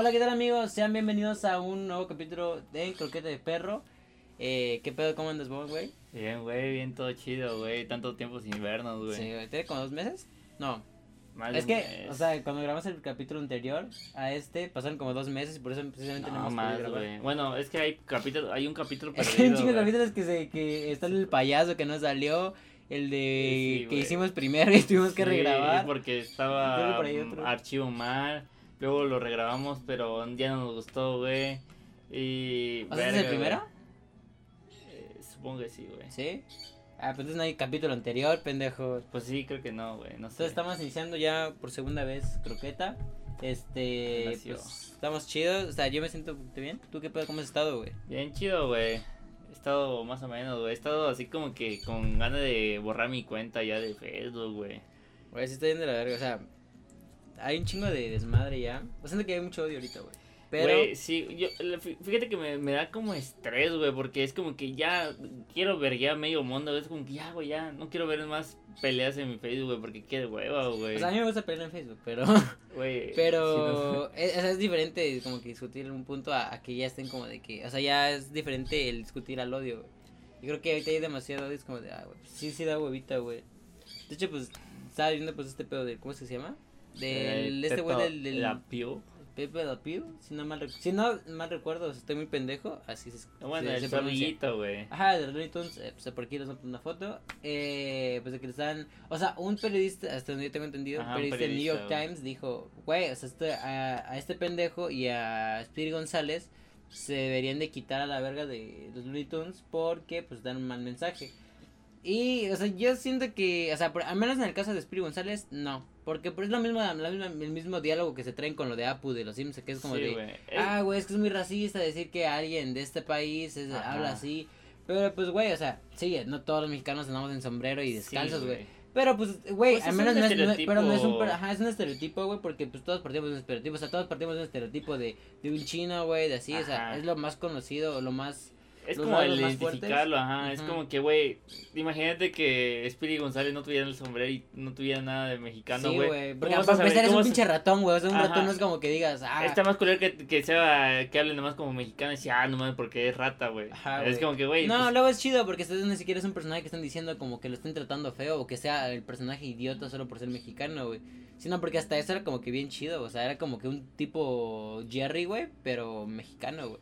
Hola, ¿qué tal amigos? Sean bienvenidos a un nuevo capítulo de Croquete de Perro. Eh, ¿Qué pedo? ¿Cómo andas vos, güey? Bien, güey, bien todo chido, güey. Tanto tiempo sin vernos, güey. Sí, güey. ¿Tiene como dos meses? No. Más es que, mes. o sea, cuando grabamos el capítulo anterior a este, pasaron como dos meses y por eso precisamente no, no, más, güey. Bueno, es que hay capítulo, hay un capítulo perdido. que hay un chingo de capítulos que, se, que está el payaso que no salió, el de Sí, que güey. hicimos primero y tuvimos que Sí, regrabar. porque que estaba por ahí otro. archivo mal. Luego lo regrabamos, pero ya no nos gustó, güey. Y. ¿O sea, ¿es el primero? Eh, supongo que sí, güey. Sí. Ah, pues entonces no hay capítulo anterior, pendejos. Pues sí, creo que no, güey. No sé. Entonces estamos iniciando ya por segunda vez croqueta. Este, pues estamos chidos, o sea, yo me siento bien. ¿Tú qué pedo, cómo has estado, güey? Bien chido, güey. He estado más o menos, güey. He estado así como que con ganas de borrar mi cuenta ya de Facebook, güey. Güey, sí está bien de la verga, o sea, hay un chingo de desmadre ya. O sea, que hay mucho odio ahorita, güey. Pero Güey, sí, yo, fíjate que me, me da como estrés, güey, porque es como que ya quiero ver ya medio mundo, es como que ya, güey, ya no quiero ver más peleas en mi Facebook, güey, porque qué hueva, güey. o sea, a mí me gusta pelear en Facebook, pero Güey, sí, pero es, o sea, es diferente como que discutir en un punto a, a que ya estén como de que, o sea, ya es diferente el discutir al odio, güey. Yo creo que ahorita hay demasiado odio, es como de, ah, güey, sí, sí da huevita, güey. De hecho, pues, estaba viendo pues este pedo de, ¿cómo es que se llama? Del, este güey del, del La Pew. Pepe Le Pew, si no mal, si no mal recuerdo, estoy muy pendejo, así se, Bueno, se- el zorrillito, güey. Ajá, de los Looney Tunes, eh, pues por aquí les voy a poner una foto. Eh, pues de que le están. O sea, un periodista, hasta donde yo tengo entendido, Ajá, un un periodista del New York periodista. Times dijo: Güey, o sea, este, a, a este pendejo y a Speedy González se deberían de quitar a la verga de los Looney Tunes porque pues dan un mal mensaje. Y, o sea, yo siento que, o sea, por- al menos en el caso de Speedy González, no. Porque pues, es lo mismo, la misma, el mismo diálogo que se traen con lo de Apu de los Simpsons, que es como Sí, de. güey. Ah, güey, es que es muy racista decir que alguien de este país es- habla así. Pero pues, güey, o sea, sí, no todos los mexicanos andamos en sombrero y descalzos, Sí, güey. pero pues, güey, Pues al menos no es, no pero no es un, ajá, es un estereotipo, güey, porque pues todos partimos de un estereotipo, o sea, todos partimos de un estereotipo de, de un chino, güey, de así, o sea, es lo más conocido, lo más... Es los como el identificarlo, ajá. Es como que, güey, imagínate que Speedy González no tuviera el sombrero y no tuviera nada de mexicano, sí, güey. güey, ¿Cómo porque para empezar es un ¿Cómo se- pinche ratón, güey, o sea, un Ajá. ratón no es como que digas, ah... Está más culero que, que sea, que hable nomás como mexicano y decía, ah, no mames, porque es rata, güey. Es güey. como que, güey. No, pues, luego es chido porque ustedes ni siquiera es un personaje que están diciendo como que lo estén tratando feo o que sea el personaje idiota solo por ser mexicano, güey. Sino porque hasta eso era como que bien chido, o sea, era como que un tipo Jerry, güey, pero mexicano, güey.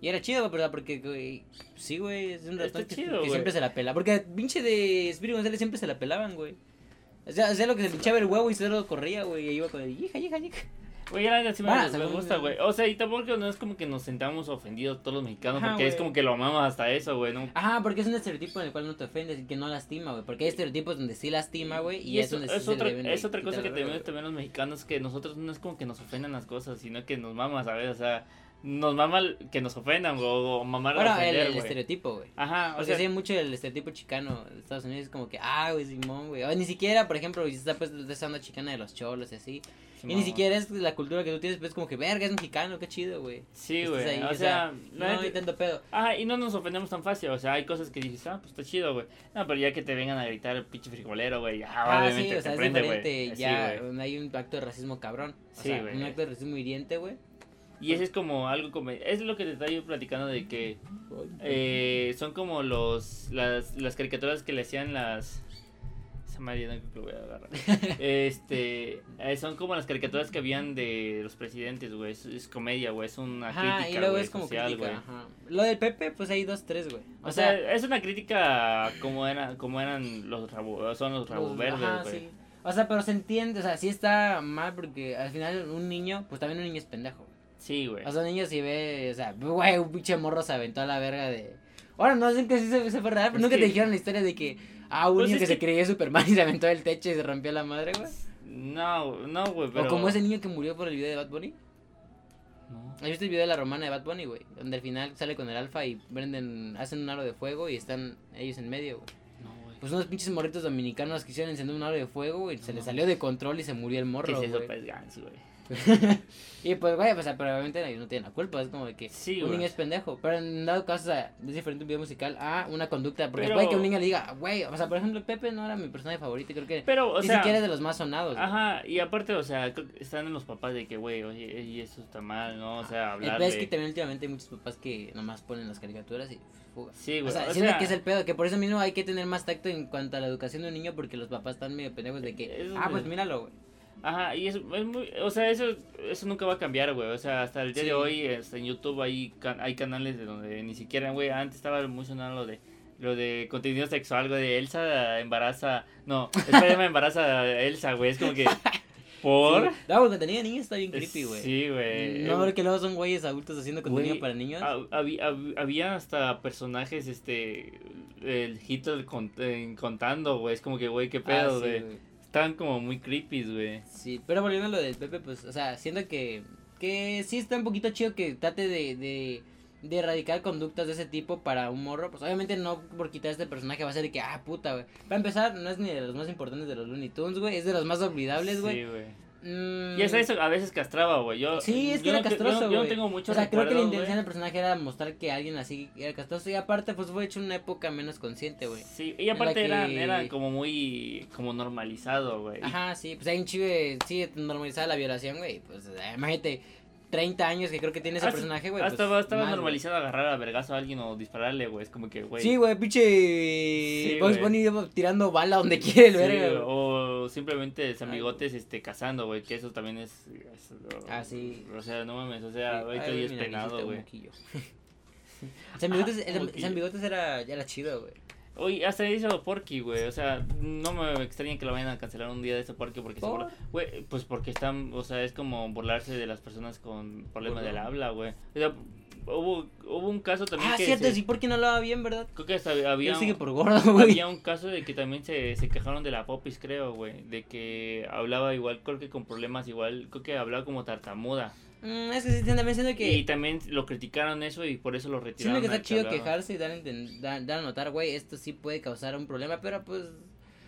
Y era chido, ¿verdad? Porque, güey, sí, güey, es un ratón que, chido, que güey. siempre se la pela. Porque pinche de Espíritu González siempre se la pelaban, güey. O sea, hacía lo que se le echaba el huevo y se lo corría, güey, y iba con el hija, hija, hija. Güey, la neta sí me, me gusta, güey. O sea, y tampoco no es como que nos sentamos ofendidos todos los mexicanos, Ajá, porque es como que lo amamos hasta eso, güey, ¿no? Ajá, porque es un estereotipo en el cual no te ofendes y que no lastima, güey. Porque hay estereotipos donde sí lastima, güey. Y, Y es donde es, sí se otra, de es otra cosa que tenemos también los mexicanos, que nosotros no es como que nos ofendan las cosas, sino que nos mamas, ¿sabes? O sea, nos mama el- que nos ofendan, güey, o mamar a Bueno, el, ofender, el güey. estereotipo, güey. Ajá, o Porque sea, sí mucho el estereotipo chicano de Estados Unidos. Es como que, ah, güey, Simón, güey. O ni siquiera, por ejemplo, si está pues esa onda chicana de los cholos y así. sí, y ni siquiera es la cultura que tú tienes, pues es como que, verga, es mexicano, qué chido, güey. Sí, güey, o o sea, No, hay tanto pedo. Ajá, y no nos ofendemos tan fácil, o sea, hay cosas que dices, ah, pues está chido, güey. No, pero ya que te vengan a gritar el pinche frijolero, güey, ya, Ah, obviamente sí, o sea, te es prende, diferente. Sí, ya, güey. hay un acto de racismo cabrón. O Sí, sea, güey. un acto de racismo hiriente, güey. Y ese es como algo como, es lo que te estaba yo platicando de que eh, son como los, las, las caricaturas que le hacían las... Esa madre no creo que lo voy a agarrar. este, eh, son como las caricaturas que habían de los presidentes, güey, es, es comedia, güey, es una Ajá, crítica, y luego güey, es como social, crítica, güey. ajá. Lo del Pepe, pues hay dos, tres, güey. O sea, es una crítica como eran, como eran los rabo, son los rabos verdes, güey. sí. O sea, pero se entiende, o sea, sí está mal porque al final un niño, pues también un niño es pendejo. Sí, güey. O sea, un niño si ve, o sea, güey, un pinche morro se aventó a la verga de... Ahora, no sé que sí se, se fue real, pero Es nunca que- te dijeron la historia de que, ah, un Pues niño es que, se que- creía Superman y se aventó del techo y se rompió la madre, güey. No, no, güey, pero... O como ese niño que murió por el video de Bad Bunny. No. ¿Has visto el video de la romana de Bad Bunny, güey? Donde al final sale con el alfa y prenden, hacen un aro de fuego y están ellos en medio, güey. No, güey. Pues unos pinches morritos dominicanos quisieron encender un aro de fuego y se les salió de control y se murió el ¿Qué morro, es eso, güey. pues, güey? y pues, güey, pues, ellos no tienen la culpa, es como de que Sí, un niño es pendejo. Pero en dado caso, o sea, es diferente un video musical a una conducta. Porque puede que un niño le diga, güey, o sea, por ejemplo, Pepe no era mi personaje favorito creo que Pero, o ni sea, siquiera es de los más sonados. ajá, y aparte, o sea, están en los papás de que, güey, oye, y eso está mal, ¿no? O sea, pedo hablar es que también últimamente hay muchos papás que nomás ponen las caricaturas y fuga. Sí, O güey. sea, o siento sea, que es el pedo, que por eso mismo hay que tener más tacto en cuanto a la educación de un niño porque los papás están medio pendejos de que, ah, es- pues míralo, güey. Ajá, y es, es muy, o sea, eso, eso nunca va a cambiar, güey. O sea, hasta el día Sí. de hoy, este, en YouTube hay, can- hay canales de donde ni siquiera, güey, antes estaba muy sonado lo de lo de contenido sexual, güey, de Elsa embaraza, no, Spider-Man embaraza a Elsa, güey, es como que, ¿por? Sí, No, porque tenía niños está bien creepy, güey. Sí, güey. No, porque luego son güeyes adultos haciendo contenido para niños. hab- había, hab- había hasta personajes, este, el Hitler cont- eh, contando, güey, es como que, güey, qué Ah, pedo, güey. Estaban como muy creepy, güey. Sí, pero volviendo a lo del Pepe, pues, o sea, siento que, que sí está un poquito chido que trate de, de, de erradicar conductas de ese tipo para un morro. Pues obviamente no por quitar este personaje va a ser de que, ah, puta, güey. Para empezar, no es ni de los más importantes de los Looney Tunes, güey. Es de los más olvidables, güey. Sí, güey. Mm, Y hasta eso a veces castraba, güey. Yo, Sí, es que yo era no te- yo castroso, Yo, no güey. tengo mucho O sea, creo que la intención güey. del personaje era mostrar que alguien así era castroso. Y aparte, pues fue hecho en una época menos consciente, güey. Sí, y aparte en era, que- era como muy como normalizado, güey. Ajá, sí, pues hay un chive, sí, normalizada la violación, güey. Pues imagínate, 30 años que creo que tiene ese Hasta- personaje, güey. Hasta pues, estaba normalizado agarrar a vergazo a alguien o dispararle, güey. Es como que, güey. Sí, güey, pinche. Sí, Bugs güey. Bunny tirando bala donde quiere el Sí, verga, o simplemente Ay, amigotes este cazando, güey, que eso también es, es- Ah, sí. O sea, no mames, o sea, ahorita ya es penado, güey. San Bigotes, era, ya era chido, güey. Oye, hasta hizo Porky, güey. O sea, no me extraña que lo vayan a cancelar un día de ese Porky porque ¿Por? seguro. Güey, pues porque están. O sea, es como burlarse de las personas con problema del habla, güey. O sea, hubo, hubo un caso también Ah, que. cierto, se- sí, porque no hablaba bien, ¿verdad? Creo que hasta había. Él sigue por gordo, güey. Había un caso de que también se, se quejaron de la popis, creo, güey. De que hablaba igual, creo que con problemas igual. Creo que hablaba como tartamuda. Mm, es que sí, también siento que. Y también lo criticaron eso y por eso lo retiraron. Siento que está chido quejarse y dar, a enten- dar, dar a notar, güey, esto sí puede causar un problema, pero pues...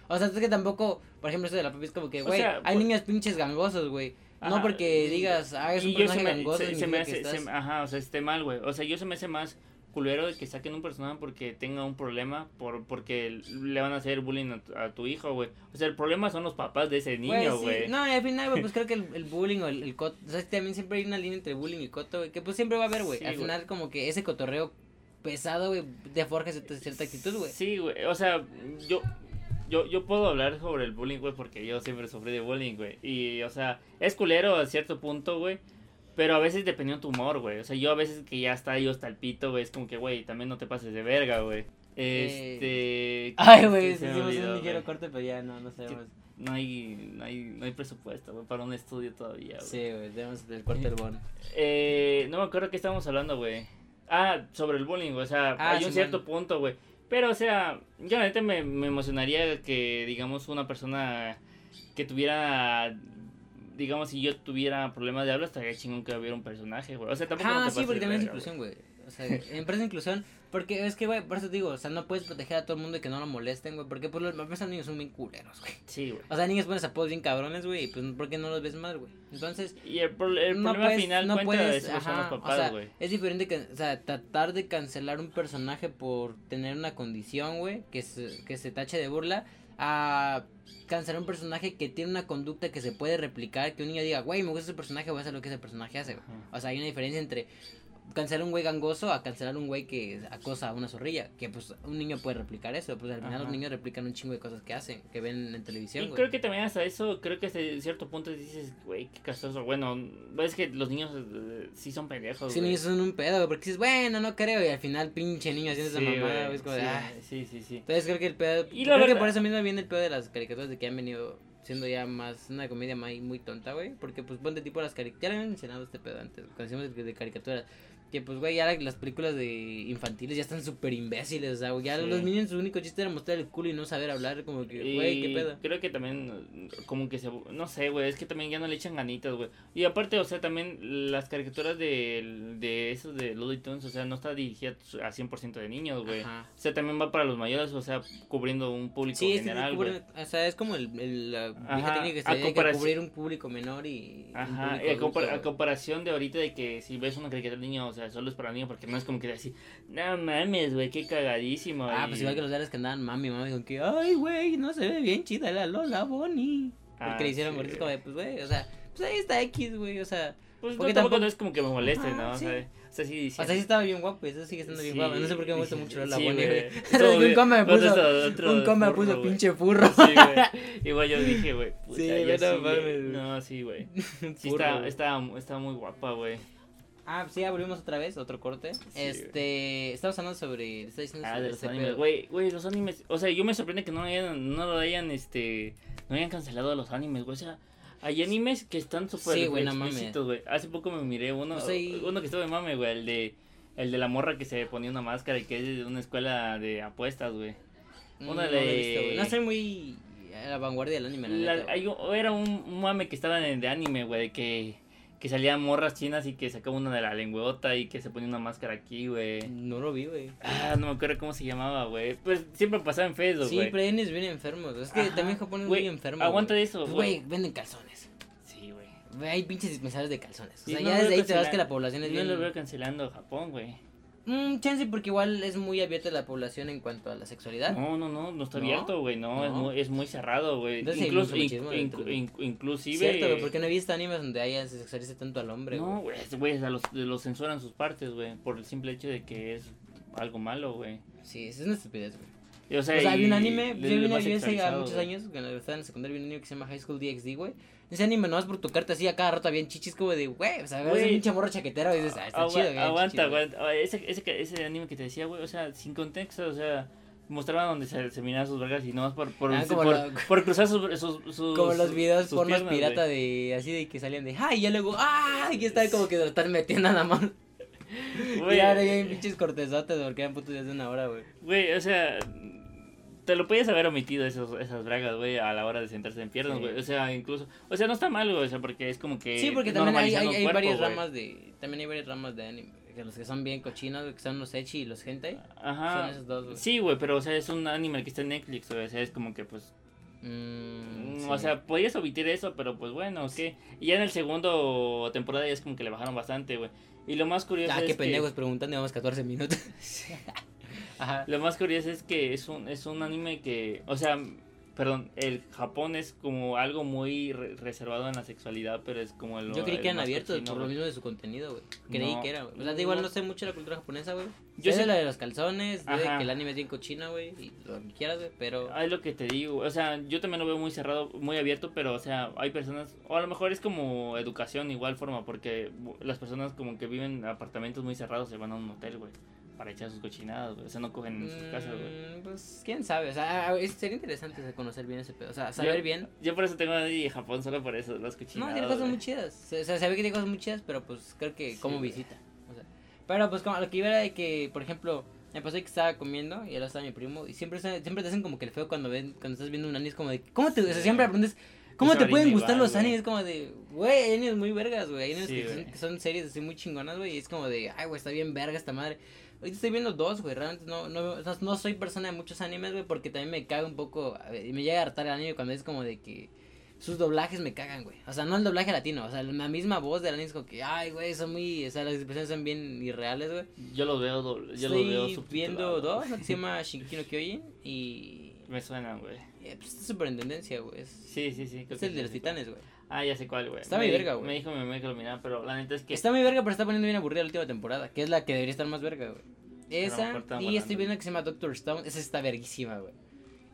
O sea, es que tampoco, por ejemplo, eso de la papi es como que, O güey, sea, hay niños pinches gangosos, güey. No porque digas, ah, es un personaje me, gangoso, se, se significa me que hace, estás- se- ajá, o sea, esté mal, güey. O sea, yo se me hace más culero de que saquen un personaje porque tenga un problema, por porque le van a hacer bullying a tu, a tu hijo, güey. O sea, el problema son los papás de ese niño, sí. güey. No, y al final, güey, pues creo que el, el bullying o el, el coto, o sea, también siempre hay una línea entre bullying y coto, güey, que pues siempre va a haber, güey. Sí, al final, como que ese cotorreo pesado, güey, te forja cierta, cierta actitud, güey. Sí, güey. O sea, yo, yo, yo puedo hablar sobre el bullying, güey, porque yo siempre sufrí de bullying, güey. Y, o sea, es culero a cierto punto, güey. Pero a veces dependiendo de tu humor, güey. O sea, yo a veces que ya está yo hasta el pito, güey, es como que, güey, también no te pases de verga, güey. Este. Ay, güey, hicimos olvidó, un ligero corte, pero ya no, no sabemos. No hay, no hay, no hay presupuesto, güey, para un estudio todavía, güey. Sí, güey, tenemos el corte del bon. Eh, no me acuerdo qué estábamos hablando, güey. Ah, sobre el bullying, güey. O sea, Ah, hay un cierto punto, güey. Pero, o sea, yo la neta me, me emocionaría que, digamos, una persona que tuviera, digamos, si yo tuviera problemas de habla, estaría chingón que hubiera un personaje, güey. O sea, tampoco no Ah, te sí, porque también es inclusión, güey. O sea, en parece inclusión, porque es que, güey, por eso te digo, o sea, no puedes proteger a todo el mundo y que no lo molesten, güey, porque pues los los niños son bien culeros, güey. Sí, güey. O sea, niños pones apodos bien cabrones, güey, y pues, ¿por qué no los ves mal, güey? Entonces, Y el, pro- el no problema puedes, final no puedes, de son los ajá, o papás, sea, güey. es diferente que, o sea, tratar de cancelar un personaje por tener una condición, güey, que se, que se tache de burla, a cancelar un personaje que tiene una conducta que se puede replicar, que un niño diga, güey, me gusta ese personaje, voy a hacer lo que ese personaje hace. Ajá. O sea, hay una diferencia entre cancelar un güey gangoso a cancelar un güey que acosa a una zorrilla. Que pues un niño puede replicar eso. Pues al final Ajá. los niños replican un chingo de cosas que hacen, que ven en televisión. Y güey. creo que también hasta eso, creo que hasta cierto punto dices, güey, qué castroso. Bueno, es que los niños eh, sí son pendejos, Sí, niños son un pedo, güey, porque dices, bueno, no creo. Y al final, pinche niño haciendo Sí, esa mamada, güey, güey, es como de, sí, "Ah". sí, sí, sí. Entonces creo que el pedo. Y creo que verdad- por eso mismo viene el pedo de las caricaturas de que han venido siendo ya más una comedia muy, muy tonta, güey. Porque pues ponte tipo las caricaturas. Ya lo habían mencionado este pedo antes, cuando de caricaturas. Que pues, güey, ya la- las películas de infantiles ya están súper imbéciles, o sea, güey, ya Sí. los niños su único chiste era mostrar el culo y no saber hablar, como que, güey, qué pedo. Creo que también, como que se. No sé, güey. Es que también ya no le echan ganitas, güey. Y aparte, o sea, también las caricaturas de, de esos de Looney Tunes, o sea, no está dirigida a 100% de niños, güey. O sea, también va para los mayores, o sea, cubriendo un público Sí, es que general, güey. o sea, es como el, el, la vieja Ajá, técnica que se a dedica a comparación- cubrir un público menor y. Ajá, a, compar- comparación de ahorita de que si ves una caricatura de niño, o sea, solo es para niños, porque no es como que así, no mames, güey, qué cagadísimo. Ah, y- pues igual que los diarios que andaban mami, mami, con que, ay, güey, no se ve bien chida la Lola Bonnie. Porque Ah, le hicieron sí, como de, pues, güey, o sea, pues ahí está X, güey, o sea. Pues no, porque tampoco tampoco- no es como que me moleste, Ajá, ¿no? O sí. sea, o sea, sí, O sea, sí estaba bien guapo, eso sigue estando bien Sí, guapo. No sé por qué me gusta sí, mucho sí, Bonnie, güey. un compa me puso, otro- otro un compa me puso pinche furro. Sí, güey. Igual yo dije, güey. puta, Sí, yo no mames, güey. No, sí, güey. Sí, está, está, está muy guapa, güey. Ah, sí, ya volvimos otra vez, otro corte. este, estamos hablando sobre, está diciendo Ah, sobre de los animes. Güey, güey, los animes. O sea, yo me sorprende que no hayan, no lo hayan, este, no hayan cancelado los animes, güey. O sea, hay animes que están súper Sí, güey, no explícitos, güey. Hace poco me miré uno, O sea, y- uno que estuvo de mame, güey, el de, el de la morra que se ponía una máscara y que es de una escuela de apuestas, güey. Mm, una no de- güey. No soy muy a la vanguardia del anime, la La- neta, hay era un, mame que estaba en, de anime, güey, que, que salían morras chinas y que sacaba una de la lengüota y que se ponía una máscara aquí, güey. No lo vi, güey. Ah, no me acuerdo cómo se llamaba, güey. Pues siempre pasaba en Facebook, Sí, güey. pero hay bien enfermos. Es que Ajá. también Japón es muy enfermo. Aguanta güey. eso, Pues, güey. venden calzones. Sí, güey. Hay pinches dispensarios de calzones. O sea, ya desde ahí te vas que la población es No bien. lo veo cancelando Japón, güey. Mm, chance, porque igual es muy abierta la población en cuanto a la sexualidad. No, no, no, no está ¿No? abierto, güey. No, Es, muy, es muy cerrado, güey. Incluso, inclusive. Cierto, güey, porque no he visto animes donde haya se sexualice tanto al hombre, No, güey. güey, los, los censuran sus partes, güey. Por el simple hecho de que es algo malo, güey. Sí, es una estupidez, güey. O sea, O sea, había un anime, yo vi hace muchos años, cuando estaba en la secundaria, vi un anime que se llama High School DxD, güey. Ese anime nomás por tocarte así a cada rato había chichis como de, güey, o sea, ves un pinche morro chaquetero y dices, ah, está chido, güey. Aguanta, Ese, ese, ese anime que te decía, güey, o sea, sin contexto, o sea, mostraban donde se, se miraban sus vergas y nomás por, por, Ah, por, la- por cruzar sus, sus, sus- Como los videos pornos piernas, pirata de, así de que salían de, ay, y ya luego, ah, y que está como que lo están metiendo nada más. Güey, y ahora hay pinches cortesotes porque eran putos días de una hora, güey. Güey, o sea, te lo podías haber omitido esos, esas bragas, güey, a la hora de sentarse en piernas, Sí. güey. O sea, incluso, o sea, no está mal, güey, o sea, porque es como que Sí, porque también hay, hay, normalizando hay el cuerpo, varias ramas de, también hay varias ramas de anime, que los que son bien cochinos, que son los echi y los hentai. Ajá. Son esos dos, güey. Sí, güey, pero o sea, es un anime que está en Netflix, güey, o sea, es como que pues Mm, Mm, sí. O sea, podías omitir eso, pero pues bueno, ok. Y ya en el segundo temporada ya es como que le bajaron bastante, güey. Y lo más curioso Ah, es qué que... pendejos preguntando, llevamos 14 minutos. Ajá. Lo más curioso es que es un, es un anime que... O sea, perdón, el Japón es como algo muy re- reservado en la sexualidad, pero es como el... Yo creí que eran abiertos por lo mismo de su contenido, güey. Creí No. que era, güey. O sea, igual no No. sé mucho de la cultura japonesa, güey. Yo sé sé- la de los calzones, de que el anime es bien cochino, güey, y lo que quieras, güey, pero... Ah, Es lo que te digo, o sea, yo también lo veo muy cerrado, muy abierto, pero, o sea, hay personas, o a lo mejor es como educación igual forma, porque las personas como que viven en apartamentos muy cerrados se van a un hotel, güey, para echar sus cochinadas, güey, o sea, no cogen en sus casas, güey. Mm, Pues, quién sabe, o sea, es- sería interesante conocer bien ese pedo, o sea, saber Yo- bien. Yo por eso tengo a ir a Japón, solo por eso, las No, cochinadas. tiene cosas güey. muy chidas, o sea, sabe que tiene cosas muy chidas, pero pues creo que Sí, como güey. visita, o sea. Pero pues como lo que iba era de que, por ejemplo, me pasó que estaba comiendo y ahora estaba mi primo y siempre, se- siempre te hacen como que el feo cuando ven, cuando estás viendo un anime, es como de, ¿cómo te, o sea, Sí. siempre aprendes, ¿cómo te pueden gustar los güey. animes? Como de, güey, hay animes muy vergas, güey, hay animes Sí, que, son, que son series así muy chingonas, güey, y es como de, ay, güey, está bien verga esta madre. Ahorita estoy viendo dos, güey, realmente no, no, no, no soy persona de muchos animes, güey, porque también me caga un poco, y me llega a hartar el anime cuando es como de que sus doblajes me cagan, güey. O sea, no el doblaje latino, o sea, la misma voz del anime es como que, ay, güey, son muy, o sea, las expresiones son bien irreales, güey. Yo lo veo, doble- yo Estoy lo veo viendo dos, ¿no? que se llama Shinkiki no Kyojin y... Me suenan, güey. eh, pues está súper en tendencia, güey. Es, Sí, sí, sí. creo es que el de los titanes, güey. Ah, ya sé cuál, güey. Está Me muy verga, güey. Me dijo mi mamá que lo mirara, pero la neta es que... Está muy verga, pero está poniendo bien aburrida la última temporada, que es la que debería estar más verga, güey. Esa, y volando, estoy viendo que se llama Doctor Stone, esa está verguísima, güey.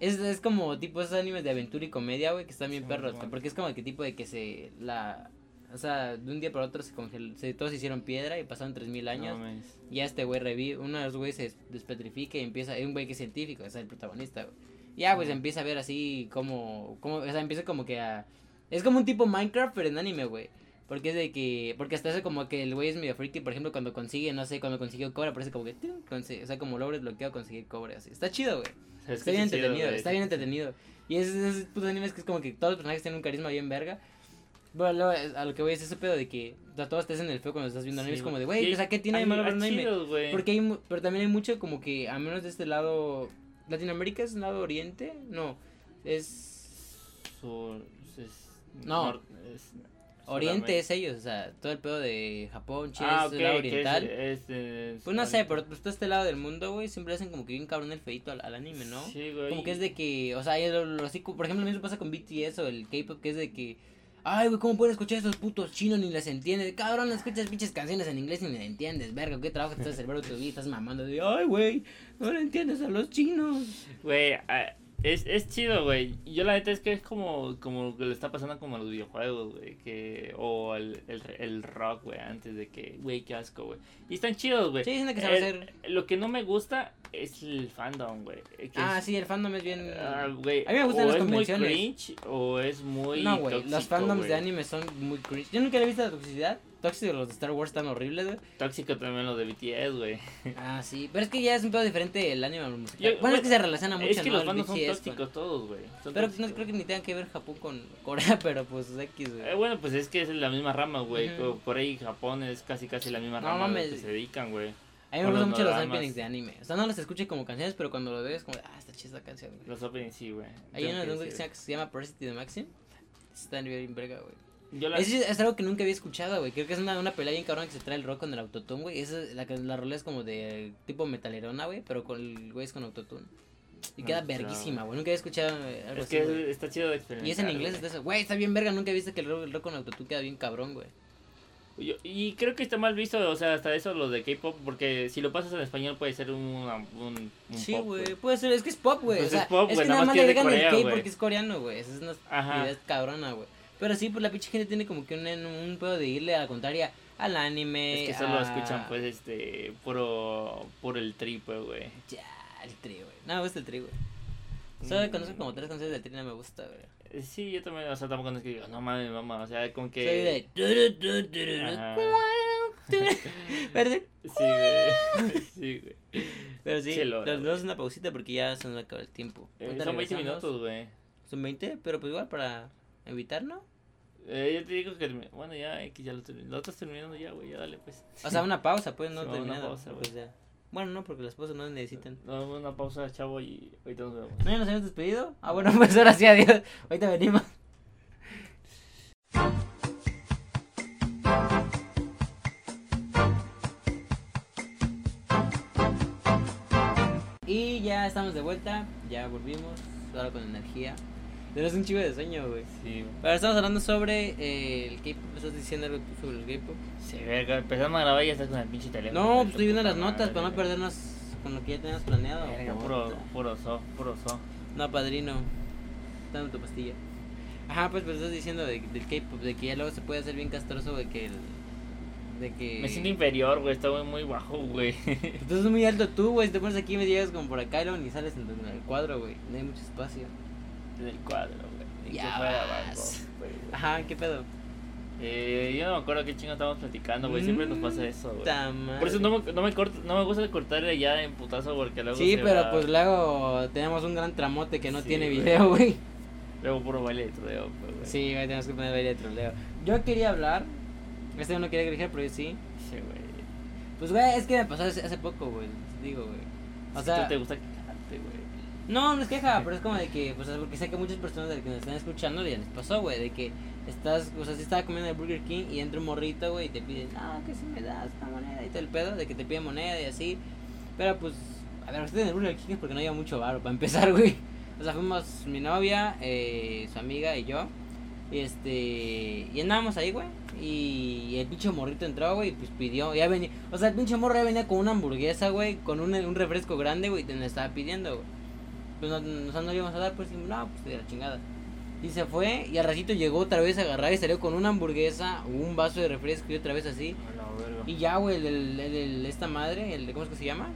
Es, es como tipo esos animes de aventura y comedia, güey, que están bien Sí, perros, bueno. porque es como que tipo de que se, la, o sea, de un día para otro se congeló, se, todos se hicieron piedra y pasaron 3000 años, No y ya este güey revive, uno de los güeyes se des- despetrifica y empieza, es un güey que es científico, es el protagonista, güey. Ya, pues Ujú. empieza a ver así como, como, o sea, empieza como que a, es como un tipo Minecraft, pero en anime, güey. Porque es de que, porque hasta hace como que el güey es medio freaky, por ejemplo, cuando consigue, no sé, cuando consiguió cobre, parece como que, consigue- o sea, como logra desbloqueado conseguir cobre, así. Está chido, güey. Es Está que bien sí, entretenido, está sí, bien sí, sí. entretenido. Y es es esos putos animes que es como que todos los personajes tienen un carisma bien verga. Bueno, a lo que voy es ese pedo de que o sea, todos te hacen el feo cuando estás viendo Sí, anime. es como de, güey, o sea, ¿qué tiene de malo ver un anime? Porque hay, pero también hay mucho como que, a menos de este lado, Latinoamérica es lado oriente, no, es, sur. Es, No. es Oriente es ellos, o sea, todo el pedo de Japón, Chile, Ah, es ok, el lado es- oriental. es, eh, Pues no sé, pero pues todo este lado del mundo, güey, siempre hacen como que bien cabrón el feito al, al anime, ¿no? Sí, güey. Como que es de que, o sea, así, por ejemplo, lo mismo pasa con BTS o el K-pop, que es de que, ay, güey, ¿cómo puedes escuchar a esos putos chinos ni les entiendes? Cabrón, escuchas pinches canciones en inglés y ni le entiendes, verga, ¿qué trabajo estás el verbo tu vida? Estás mamando de, ay, güey, no le entiendes a los chinos. Güey, ah, es, es chido, güey. Yo la neta es que es como, como que le está pasando como a los videojuegos, güey. Que, o el, el, el rock, güey, antes de que, güey, qué asco, güey. Y están chidos, güey. Sí, dicen que se va a hacer. Lo que no me gusta es el fandom, güey. que Ah, es- sí, el fandom es bien... ah, güey, A mí me gustan o las es convenciones. muy cringe o es muy no, güey, los fandoms güey. de anime son muy cringe. Yo nunca le he visto la toxicidad. Tóxico, los de Star Wars están horribles, güey. Tóxico también lo de BTS, güey. Ah, sí, pero es que ya es un pedo diferente el anime al musical. Yo- bueno, bueno, es que se relaciona mucho, es que ¿no? los El fandoms son con- tóxicos todos, güey. Pero no creo que ni tengan que ver Japón con Corea, pero pues X, güey. Eh, bueno, pues es que es la misma rama, güey. Co- Corea y Japón es casi casi la misma No rama mames. que se dedican, güey. A mí me gustan los mucho los openings de anime. O sea, no los escuché como canciones, pero cuando lo ves, como, ah, está chida esta canción, güey. Los openings sí, güey. Hay uno de un que se llama- Parasite de Maxim. Está bien verga, güey. La... Es, es algo que nunca había escuchado, güey. Creo que es una, una pelea bien cabrón que se trae el rock con el autotune, güey. Esa, la, la rola es como de tipo metalerona, güey, pero con el güey es con autotune. Y queda verguísima, güey. Nunca había escuchado eh, algo Es así, que está chido de experimentar. Y es en inglés, güey. está eso. Güey, está bien verga. Nunca he visto que el rock, el rock con autotune queda bien cabrón, güey. Yo- y creo que está mal visto, o sea, hasta eso lo de K-pop, porque si lo pasas en español puede ser un, un, un Sí, güey, puede ser, es que es pop, güey. Pues o sea, es pop, güey, que nada más le agregan el K porque es coreano, güey. Esa es una idea cabrona, güey. Pero sí, pues la pinche gente tiene como que un, un pedo de irle a la contraria al anime. Es que solo a- escuchan, pues, este, puro, puro el triple, güey. Ya, el tri, güey. No me gusta el tri, güey. Solo Mm. conozco como tres canciones del tri, no me gusta, güey. Eh, Sí, yo también, o sea, tampoco es que digo, no mames, mamá, o sea, como que... Soy de. ¿Verdad? Sí, güey. sí, güey. Pero sí, Che, lora, nos damos una pausita porque ya se nos acaba el tiempo. Eh, son 20 regresamos. minutos, güey. Son 20, pero pues igual para evitar, ¿no? Eh, yo te digo que, bueno, ya, X, ya lo, lo estás terminando ya, güey, ya dale, pues. O sea, una pausa, pues, no Sí, una terminado. pausa, pues, ya. Bueno, no, porque las pausas no necesitan. Damos una pausa, chavo, y ahorita nos vemos. ¿No ya nos habíamos despedido? Ah, bueno, pues ahora sí, adiós. Ahorita venimos. Y ya estamos de vuelta, ya volvimos, ahora con energía. Tenemos un chivo de sueño, güey. Sí, Ahora estamos hablando sobre eh, el K-pop, estás diciendo algo sobre el K-pop. Sí, verga, empezamos a grabar y ya estás con el pinche teléfono. No, pues estoy viendo las notas para no perdernos con lo que ya teníamos planeado. Verga, puro, puro so, puro so. No, padrino. Dame tu pastilla. Ajá, pues, pues estás diciendo de, del K-pop, de que ya luego se puede hacer bien castroso de que el. De que. Me siento inferior, güey, está muy, bajo, güey. Entonces es muy alto tú, güey. Si te pones aquí me llegas como por acá y luego ni sales en el cuadro, güey. No hay mucho espacio. En el cuadro, güey. Ya que fuera vas. banco, güey. Ajá, ¿qué pedo? Eh, yo no me acuerdo qué chingo estábamos platicando, güey. Siempre nos pasa eso, güey. Por eso no me, no me corto, no me gusta cortar ya en putazo porque luego Sí, se pero va- pues luego tenemos un gran tramote que no Sí, tiene video, güey. Luego puro baile de troleo, güey. Sí, güey, tenemos que poner baile de troleo. Yo quería hablar. Este no quería dirigir, pero yo sí. Sí, güey. Pues, güey, es que me pasó hace, hace poco, güey. Digo, güey. O Si sea, tú te gusta. No, no es queja, pero es como de que, pues, porque sé que muchas personas de las que nos están escuchando ya les pasó, güey, de que estás, o sea, si estaba comiendo el Burger King y entra un morrito, güey, y te piden, ah, que si me das una moneda y todo el pedo, de que te piden moneda y así. Pero, pues, a ver, usted en el Burger King es porque no había mucho varo para empezar, güey. O sea, fuimos mi novia, eh, su amiga y yo. Y este. Y andábamos ahí, güey. Y el pinche morrito entró, güey, y pues pidió. Ya venía. O sea, el pinche morro ya venía con una hamburguesa, güey. Con un, un refresco grande, güey. Y te la estaba pidiendo, güey. Pues no, no, no íbamos a dar, pues no, pues de la chingada. Y se fue. Y al ratito llegó otra vez a agarrar y salió con una hamburguesa, un vaso de refresco y otra vez así. La. Y ya, güey, el, el, el- esta madre, el, ¿cómo es que se llama?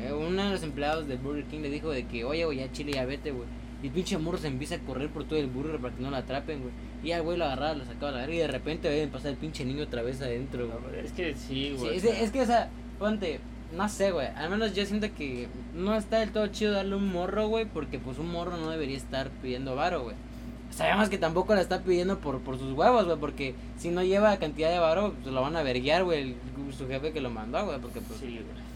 Eh, uno de los empleados del Burger King le dijo de que, oye, güey, ya chile, ya vete, güey. Y el pinche morro se empieza a correr por todo el burger para que no lo atrapen, güey. Y al güey lo agarraba, lo sacaba a la verga y de repente ven pasar el pinche niño otra vez adentro, güey. Es que sí, Sí, güey. es, es que, o sea, ponte, no sé, güey. Al menos yo siento que no está del todo chido darle un morro, güey, porque pues un morro no debería estar pidiendo varo, güey. Sabemos que tampoco la está pidiendo por, por sus huevos, güey, porque si no lleva cantidad de varo, pues lo van a verguiar, güey, su jefe que lo mandó, güey, porque pues... Sí, güey.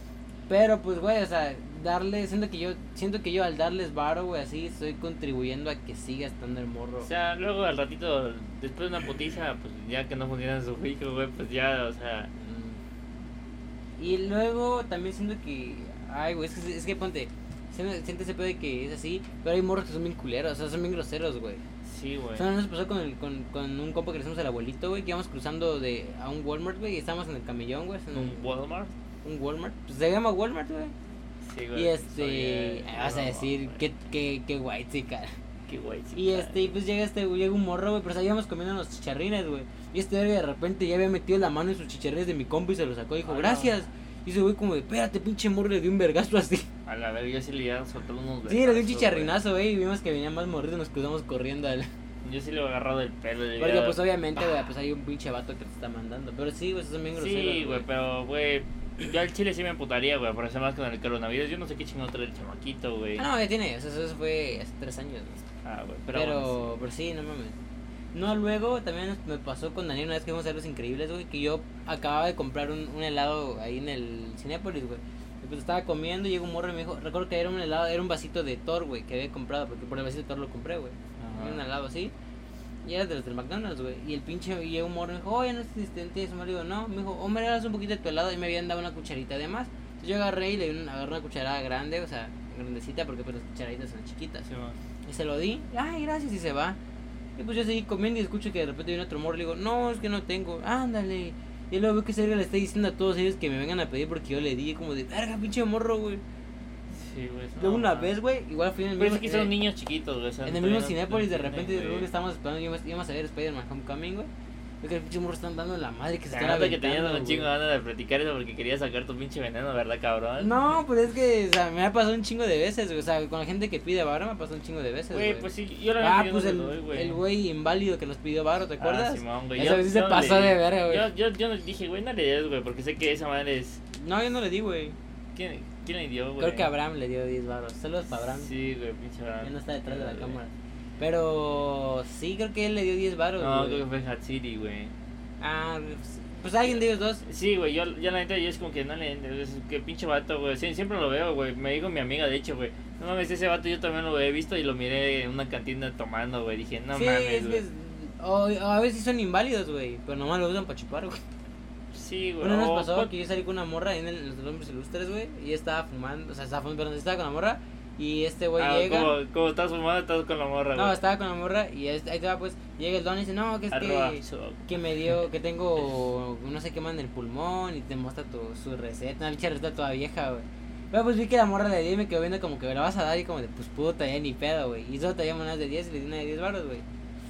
Pero pues, güey, o sea, darle, siento que yo, siento que yo al darles varo, güey, así, estoy contribuyendo a que siga estando el morro. O sea, luego al ratito, después de una putiza, pues ya que no funciona su hijo, güey, pues ya, o sea. Y luego también siento que, ay, güey, es que, es que ponte, siente, ese pedo de que es así, pero hay morros que son bien culeros, o sea, son bien groseros, güey. Sí, güey. O sea, nos pasó con, el, con, con un compa que le hicimos al abuelito, güey, que íbamos cruzando de, a un Walmart, güey, y estábamos en el camellón, güey. ¿Un Walmart? Un Walmart, pues se llama Walmart, güey. Sí, güey. Y este, Oye, vas a no, decir, güey. qué, qué, qué guay, chica. Qué güey. sí, Y este, y pues llega este, llega un morro, güey, pero seguíamos comiendo unos chicharrines, güey. Y este verga de repente ya había metido la mano en sus chicharrines de mi compa y se los sacó y dijo, Ah, gracias. Y ese güey como de, espérate, pinche morro, le dio un vergazo así. A la verga, yo sí le iba a soltar unos Sí, le dio un vergazos, chicharrinazo, güey, y vimos que venía más morrido, nos cruzamos corriendo al... Yo sí le he agarrado el pelo. Porque pues obviamente, Ah. güey, pues hay un pinche vato que te está mandando. Pero sí, güey, esos son bien groseros. Sí, güey, pero, güey, yo al chile sí me emputaría, güey, por eso más con el coronavirus. Yo no sé qué chingón trae el chamaquito, güey. Ah, no, ya tiene, eso, eso fue hace tres años, güey. Ah, güey, pero, Pero, bueno, pero, sí, no mames. No, luego también me pasó con Daniel una vez que fuimos a los increíbles, güey, que yo acababa de comprar un, un helado ahí en el Cinépolis, güey. Y pues estaba comiendo y llegó un morro y me dijo, recuerdo que era un helado, era un vasito de Thor, güey, que había comprado, porque por el vasito de Thor lo compré, güey. Era un helado así. Y era de los del McDonald's, güey. Y el pinche, y llegó un morro y me dijo, oye, no es asistente. Y eso me digo, no. Me dijo, me regalas un poquito de tu helado. Y me habían dado una cucharita de más. Entonces yo agarré y le di una, agarré una cucharada grande, o sea, grandecita, porque pues las cucharaditas son chiquitas. Sí. Y se lo di, ay, gracias, y se va. Y pues yo seguí comiendo y escucho que de repente viene otro morro. Le digo, no, es que no tengo, ándale. Y luego veo que verga le está diciendo a todos ellos que me vengan a pedir porque yo le di, como de, verga, pinche morro, güey. Sí, güey. No, una man. vez, güey, igual fui en el Pero mismo. es que son eh, niños chiquitos, güey. en el mismo Cinépolis, de repente, creo que estábamos esperando, íbamos, íbamos a ver Spider-Man Homecoming, güey. Que el pinche morro están dando la madre que se nota que tenías un chingo de ganas de platicar eso porque querías sacar tu pinche veneno, ¿verdad, cabrón? No, pues es que, o sea, me ha pasado un chingo de veces, güey. O sea, con la gente que pide varo me ha pasado un chingo de veces, Güey, güey. pues sí, yo la Ah, pues el, doy, güey. el güey inválido que nos pidió varo, ¿te acuerdas? Ah, Simón, güey. Esa Yo- vez sí se yo pasó le- de verga, güey. Yo, yo, yo le dije, güey, no le des, güey, porque sé que esa madre es... No, yo no le di, güey. ¿Quién, quién le dio, güey? Creo que Abraham le dio 10 baros. Saludos para Abraham. Sí, güey, pinche Abraham. Ya no está detrás de la Güey. cámara. Pero sí, creo que él le dio 10 baros. No, creo que fue Hatsiri, güey. Ah, pues, pues alguien de ellos dos. Sí, güey, yo, yo la neta, yo es como que no le... Es que pinche vato, güey. Siempre lo veo, güey. Me dijo mi amiga, de hecho, güey. No mames, ese vato yo también lo he visto y lo miré en una cantina tomando, güey. Dije, no sí, mames, güey. o, o a veces son inválidos, güey. Pero nomás lo usan para chupar, güey. Sí, güey. Bueno, nos pasó que yo salí con una morra en el- los hombres ilustres, güey. Y estaba fumando, o sea, estaba fumando, perdón, estaba con la morra. Y este güey Ah, llega. como, como estás fumando, estás con la morra. No, estaba con la morra. Y es- ahí te va, pues. Llega el don y dice, no, que es Arroba, que. que me dio, que tengo no sé qué más en el pulmón y te muestra tu, su receta, una pinche receta toda vieja, güey. Pero pues vi que la morra le di y me quedó viendo como que me la vas a dar y como de pues puta, ya ni pedo, güey. Y solo traía monedas de 10 y le di una de 10 baros, güey.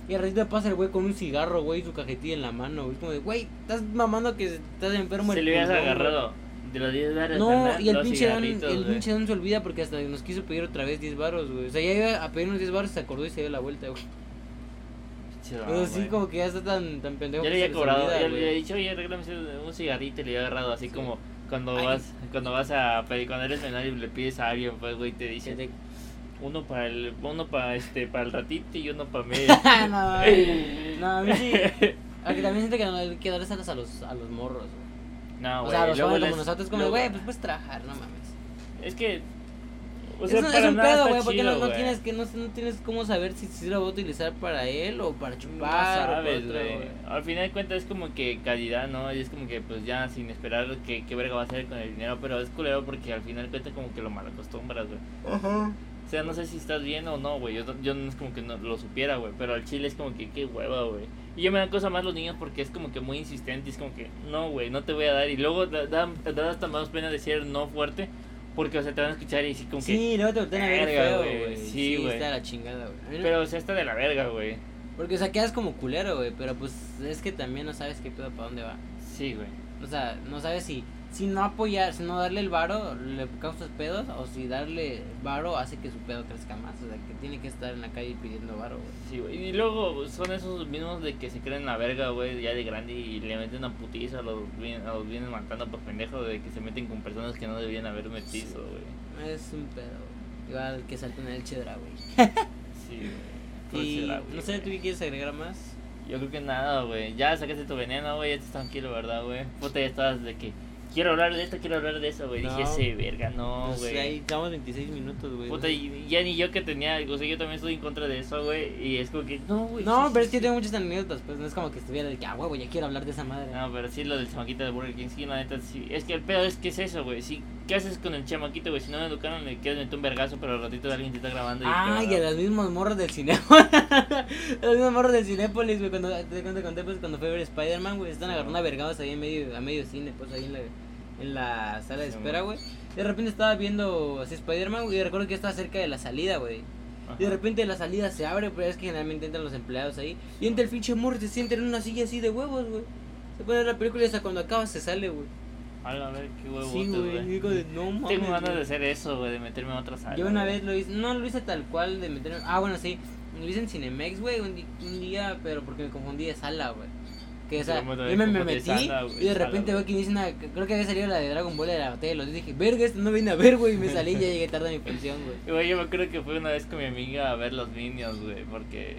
Y al ratito pasa el güey con un cigarro, güey, y su cajetilla en la mano, güey. Como de, güey, estás mamando que estás enfermo Se el le hubieras agarrado de los 10 baros. güey". No, y el pinche don, el pinche don se olvida porque hasta nos quiso pedir otra vez 10 baros, güey. O sea, ya iba a pedir unos 10 baros, se acordó y se dio la vuelta, güey. Pero sí, como que ya está tan, tan pendejo. Yo le había cobrado, olvida, yo le había dicho, oye, regálame un cigarrito y le había agarrado así Sí. como cuando Ay. vas cuando vas a pedir, cuando eres menor y le pides a alguien, pues, güey, te dice te- uno para el, uno para este, para el ratito y uno para mí. no, no, a mí sí. Aunque también siento que no hay que darles alas a los, a los morros, güey. No, o güey. sea, a los jóvenes les- como nosotros, como güey, pues puedes trabajar, no mames. Es que. O es sea, un, es para un nada pedo, güey, porque no, chido, no tienes que, no, no tienes cómo saber si, si lo va a utilizar para él o para No chupar o sabes, güey. Al final de cuentas es como que calidad, ¿no? Y es como que pues ya sin esperar que qué verga va a hacer con el dinero, pero es culero porque al final de cuentas como que lo malacostumbras, güey. O sea, no sé si estás bien o no, güey. Yo, yo no es como que no lo supiera, güey. Pero al chile es como que qué hueva, güey. Y yo me dan cosa más los niños porque es como que muy insistente. Es como que, no, güey, no te voy a dar. Y luego da, da, da hasta más pena decir no fuerte. Porque, o sea, te van a escuchar y decir como que. Sí, luego te voltean a ver feo, güey. güey. Sí, Sí, güey. está de la chingada, güey. Pero, o sea, está de la verga, güey. Porque, o sea, quedas como culero, güey, pero pues es que también no sabes qué pedo para dónde va. Sí, güey. O sea, no sabes si, si no apoyar, si no darle el varo le causas pedos o si darle varo hace que su pedo crezca más. O sea, que tiene que estar en la calle pidiendo varo, güey. Sí, güey. Y luego son esos mismos de que se creen la verga, güey, ya de grande y le meten una putiza a los, vienen, a los vienen matando por pendejos de que se meten con personas que no debían haber metido, Sí. güey. Es un pedo, güey. Igual que salta en el chedra, güey. Sí, güey. Y no sé, ¿tú qué quieres agregar más? Yo creo que nada, güey. Ya sacaste tu veneno, güey. Ya estás tranquilo, ¿verdad, güey? Puta, ya estabas de que. Quiero hablar de esto, quiero hablar de eso, güey. No. Dije, ese verga, no, güey. ahí estamos 26 minutos, güey. Puta, y ya ni yo que tenía, o sea, yo también estoy en contra de eso, güey. Y es como que, no, güey. No, sí, pero es que yo tengo muchas anécdotas, pues no es como que estuviera de que, ah, huevo, ya quiero hablar de esa madre. No, pero sí lo del chamaquito de Burger King, sí, la neta, sí. Es que el pedo es que es eso, güey. Sí, ¿Qué haces con el chamaquito, güey? Si no me educaron, le quieres meter un vergazo, pero al ratito alguien te está grabando y Ah, y a los mismos morros del Cinépolis. a los mismos morros del Cinépolis, güey. Cuando te conté, pues cuando fue a ver Spider-Man, güey. Están agarrando a vergados ahí en medio, a medio cine, pues ahí en la, en la sala de Sí, espera, güey. De repente estaba viendo así Spider-Man, güey. Y recuerdo que estaba cerca de la salida, güey. Y de repente la salida se abre, pero es que generalmente entran los empleados ahí. Y entra el pinche morro y se sienta en una silla así de huevos, güey. Se pone a ver la película y hasta cuando acaba se sale, güey. A la ver, qué huevotes, Sí, güey. güey. Digo de no mames. Tengo ganas güey". de hacer eso, güey, de meterme en otra sala. Yo una vez lo hice, no lo hice tal cual de meterme. Ah, bueno, sí. Lo hice en Cinemex, güey, un, un día, pero porque me confundí de sala, güey. Que, o sea, Yo me metí y de repente veo que dice una. Creo que había salido la de Dragon Ball de la batalla de los Dije, verga, esto no viene a ver, güey. Y me salí y ya llegué tarde a mi pensión, güey. Güey, yo me acuerdo que fui una vez con mi amiga a ver los niños, güey, porque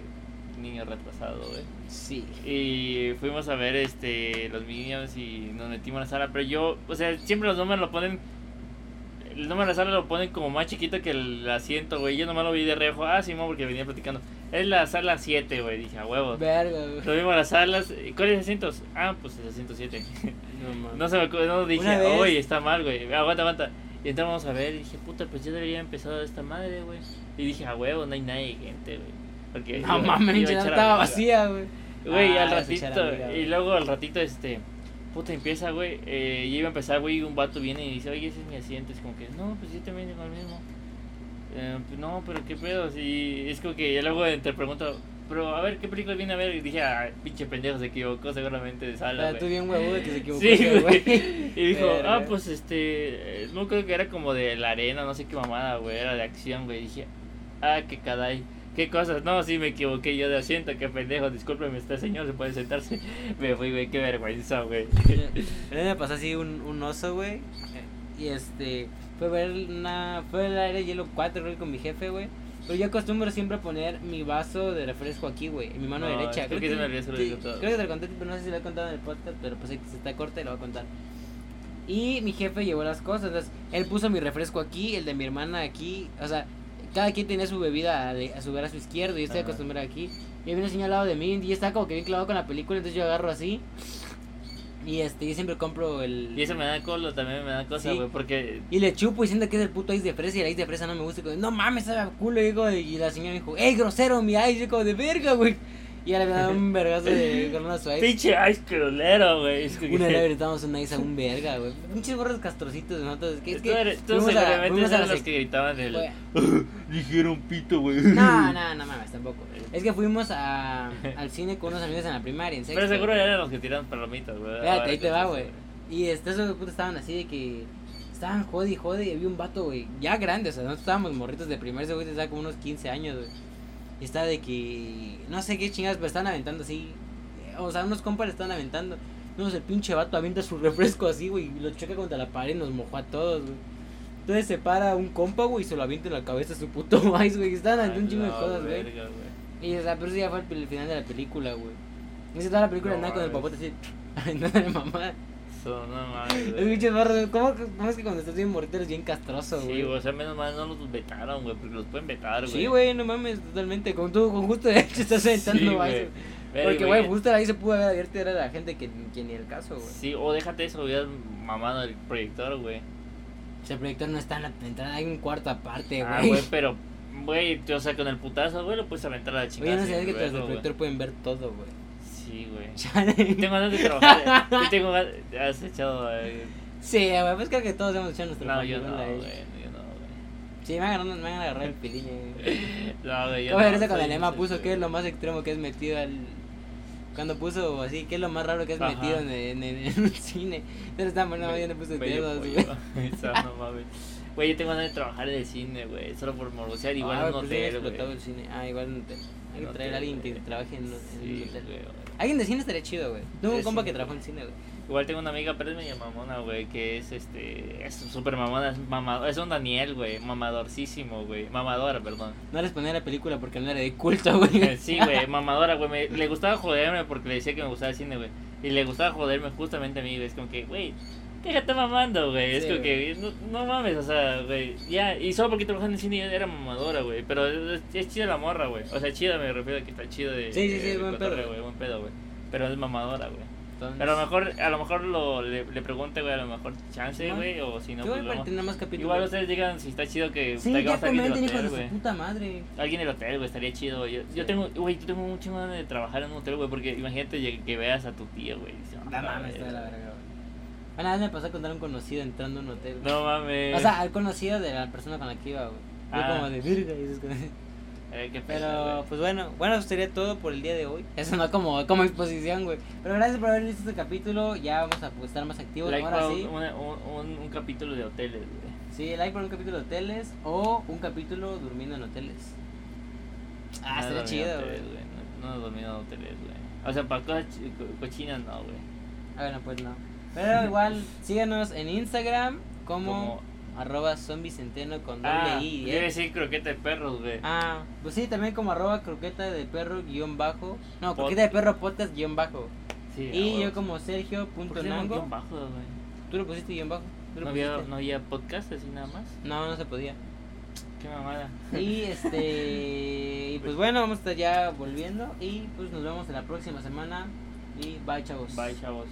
niño retrasado, güey. Sí. Y fuimos a ver este los niños y nos metimos en la sala, pero yo, o sea, siempre los números lo ponen el número de la sala lo ponen como más chiquito que el asiento, güey. Yo nomás lo vi de reojo. Ah, sí, mo, porque venía platicando. Es la sala 7, güey. Dije, a huevo. Verga, güey. Lo vimos las salas. ¿Cuáles asientos? Ah, pues el asiento 7. No mames. No se me no dije, oye, está mal, güey. Aguanta, aguanta. Y entramos a ver y dije, puta, pues yo debería haber empezado esta madre, güey. Y dije, a huevo, no hay nadie, gente, güey. Porque No iba- mames, ya echar estaba amiga. vacía, güey. Güey, Ah, al ratito. amiga, y luego al ratito, este. Puta, empieza, güey. Eh, y iba a empezar, güey. Y un vato viene y dice, oye, ese es mi asiento. Es como que, no, pues yo también tengo el mismo. Eh, pues, no, pero qué pedo. Y es como que luego te pregunto, pero a ver, ¿qué película viene a ver? Y dije, ah, pinche pendejo, se equivocó seguramente de sala. Tú güey. bien huevudo que se equivocó. Sí, güey. Y dijo, ah, pues este. eh, No creo que era como de la arena, no sé qué mamada, güey. Era de acción, güey. Dije, ah, qué caray. ¿Qué cosas? No, sí me equivoqué yo de asiento, qué pendejo. Discúlpeme, este señor, se puede sentarse. Me fui, güey, qué vergüenza, güey. Me pasó así un, un oso, güey. Y este, fue ver una. Fue el aire hielo 4, güey, con mi jefe, güey. Pero yo acostumbro siempre a poner mi vaso de refresco aquí, güey, en mi mano No, derecha. creo que me habías sí, creo que te lo conté, pero no sé si lo he contado en el podcast, pero pues si está corta y lo voy a contar. Y mi jefe llevó las cosas, entonces él puso mi refresco aquí, el de mi hermana aquí, o sea, cada quien tenía su bebida a, de- a su su izquierdo, y yo estoy acostumbrado aquí. Y había un señor al lado de mí, y estaba como que bien clavado con la película, entonces yo agarro así. Y este, yo siempre compro el. Y eso me da colo, también me da cosa, Sí. güey, porque. Y le chupo diciendo que es el puto ice de fresa y el ice de fresa no me gusta. Y como, no mames, sabe a culo. Y, digo, y la señora me dijo, ¡ey, grosero, mi ice! Y yo como, de verga, güey. Y ahora me da un vergazo de con una su ice. Pinche ice culero, güey. Una vez le gritamos un ice a un verga, güey. Pinches gorros castrocitos de nosotros. Que es Tú que. eres- tú seguramente eres los que gritaban el. Dijeron pito, güey. No, no, no mames, tampoco. Es que fuimos a, al cine con unos amigos en la primaria, en Pero sexto. seguro eran los que tiran palomitas, güey. Espérate, ahí te va, güey. Y esos putos estaban así de que. Estaban jode y jode y había un vato, güey. Ya grande, o sea, nosotros estábamos morritos de primer, güey estaba como unos 15 años, güey. Y estaba de que. No sé qué chingadas, pero estaban aventando así. O sea, unos compas le estaban aventando. No, el pinche vato avienta su refresco así, güey. Y lo choca contra la pared y nos mojó a todos, güey. Entonces se para un compa, güey, y se lo avienta en la cabeza a su puto maíz, güey. y Estaban aventando un chingo de cosas, güey. Y o sea, pero eso ya fue el, el final de la película, güey. Esa toda la película No andaba con el papote así. Aventándole mamá. No mames, Es barro, ¿cómo, ¿cómo es que cuando estás bien morrito eres bien castroso, Sí, güey? güey, o sea, menos mal no los vetaron, güey, porque los pueden vetar, güey. Sí, güey, no mames, totalmente. Con tu con justo derecho estás aventando Sí, sí. Pero, Porque, güey, justo ahí se pudo haber abierto era la gente que, que ni el caso, güey. Sí, o déjate eso, hubieras mamado el proyector, güey. O sea, el proyector no está en la entrada, hay un cuarto aparte, Ah, güey. güey, pero, güey, o sea, con el putazo, güey, lo puedes aventar a la chingada. Oye, no sabías que tras el proyector pueden ver todo, güey. Sí, güey. Tengo ganas de trabajar. Yo tengo ganas. Has echado. eh, Sí, güey, pues creo que todos hemos echado nuestro No, yo no, güey. Yo no, güey. Sí, me van a agarrar, me van a agarrar el pilín, güey. No, güey. yo ¿Cómo no, soy el inocente, puso que es lo más extremo que has metido al. Cuando puso así, ¿qué es lo más raro que has Ajá. metido en, en, en- en un cine? Entonces está bueno, Me- yo le puse dedos, güey. No mames. Güey, yo tengo ganas de trabajar en el cine, güey. Solo por morbosear, igual ah, en un pues hotel, güey. el cine. Ah, igual en un hotel. Hay que traer a alguien que trabaje en, un hotel. Alguien de cine estaría chido, güey. Tengo un compa cine, que trabajó en cine, güey. Igual tengo una amiga, pero es medio mamona, güey, que es este. Es súper mamona, es mamador. Es un Daniel, güey. Mamadorcísimo, güey. Mamadora, perdón. No les ponía la película porque no era de culto, güey. Sí, güey, mamadora, güey. me- Le gustaba joderme porque le decía que me gustaba el cine, güey. Y le gustaba joderme justamente a mí, güey. Es como que, güey, Déjate mamando, güey. Es como que, no, no mames, o sea, güey. Ya, y solo porque trabajaba en el cine era mamadora, güey. Pero es, es chida la morra, güey. O sea, chida me refiero a que está chido de. Sí, sí, sí, buen pedo. güey. Buen pedo, güey. Pero es mamadora, güey. Entonces, Pero a lo mejor, a lo mejor lo, le, le pregunte, güey, a lo mejor chance, güey. O si no, Yo pues voy más capítulos. Igual ustedes digan si está chido que Sí, traigamos ya a alguien del hotel, su güey. puta madre. Alguien del hotel, güey, estaría chido, güey. Yo, yo tengo, güey, yo tengo mucho ganas de trabajar en un hotel, güey, porque imagínate que, veas a tu tío, güey. No "Ah, mames, está de la verga. Una vez me pasó a contar a un conocido entrando a un hotel. güey. No mames. O sea, al conocido de la persona con la que iba, güey. Yo Ah. como de virga y esas cosas. Eh, qué pena, Pero, güey. pues bueno, bueno, eso sería todo por el día de hoy. Eso no como, como exposición, güey. Pero gracias por haber visto este capítulo. Ya vamos a pues, estar más activos. Like Ahora sí. un, un, un, un capítulo de hoteles, güey. Sí, like por un capítulo de hoteles o un capítulo durmiendo en hoteles. Ah, No estaría chido, güey. No, no he dormido en hoteles, güey. O sea, para cosas chi- co- cochinas no, güey. Ah, bueno, pues no. Pero igual, síganos en Instagram como, Como- arroba zombicenteno con doble Ah, I. yo ¿eh? decir croqueta de perros, güey. Ah, pues sí, también como arroba croqueta de perro guion bajo. No, croqueta de perro podcast guion bajo. Sí, y yo como Sergio ¿Por punto nango. guion bajo, güey? ¿Tú lo pusiste guion bajo? ¿Tú lo ¿No había? ¿No había podcast así nada más? No, no se podía. Qué mamada. Y este. y pues bueno, vamos a estar ya volviendo. Y pues nos vemos en la próxima semana. Y bye, chavos. Bye, chavos.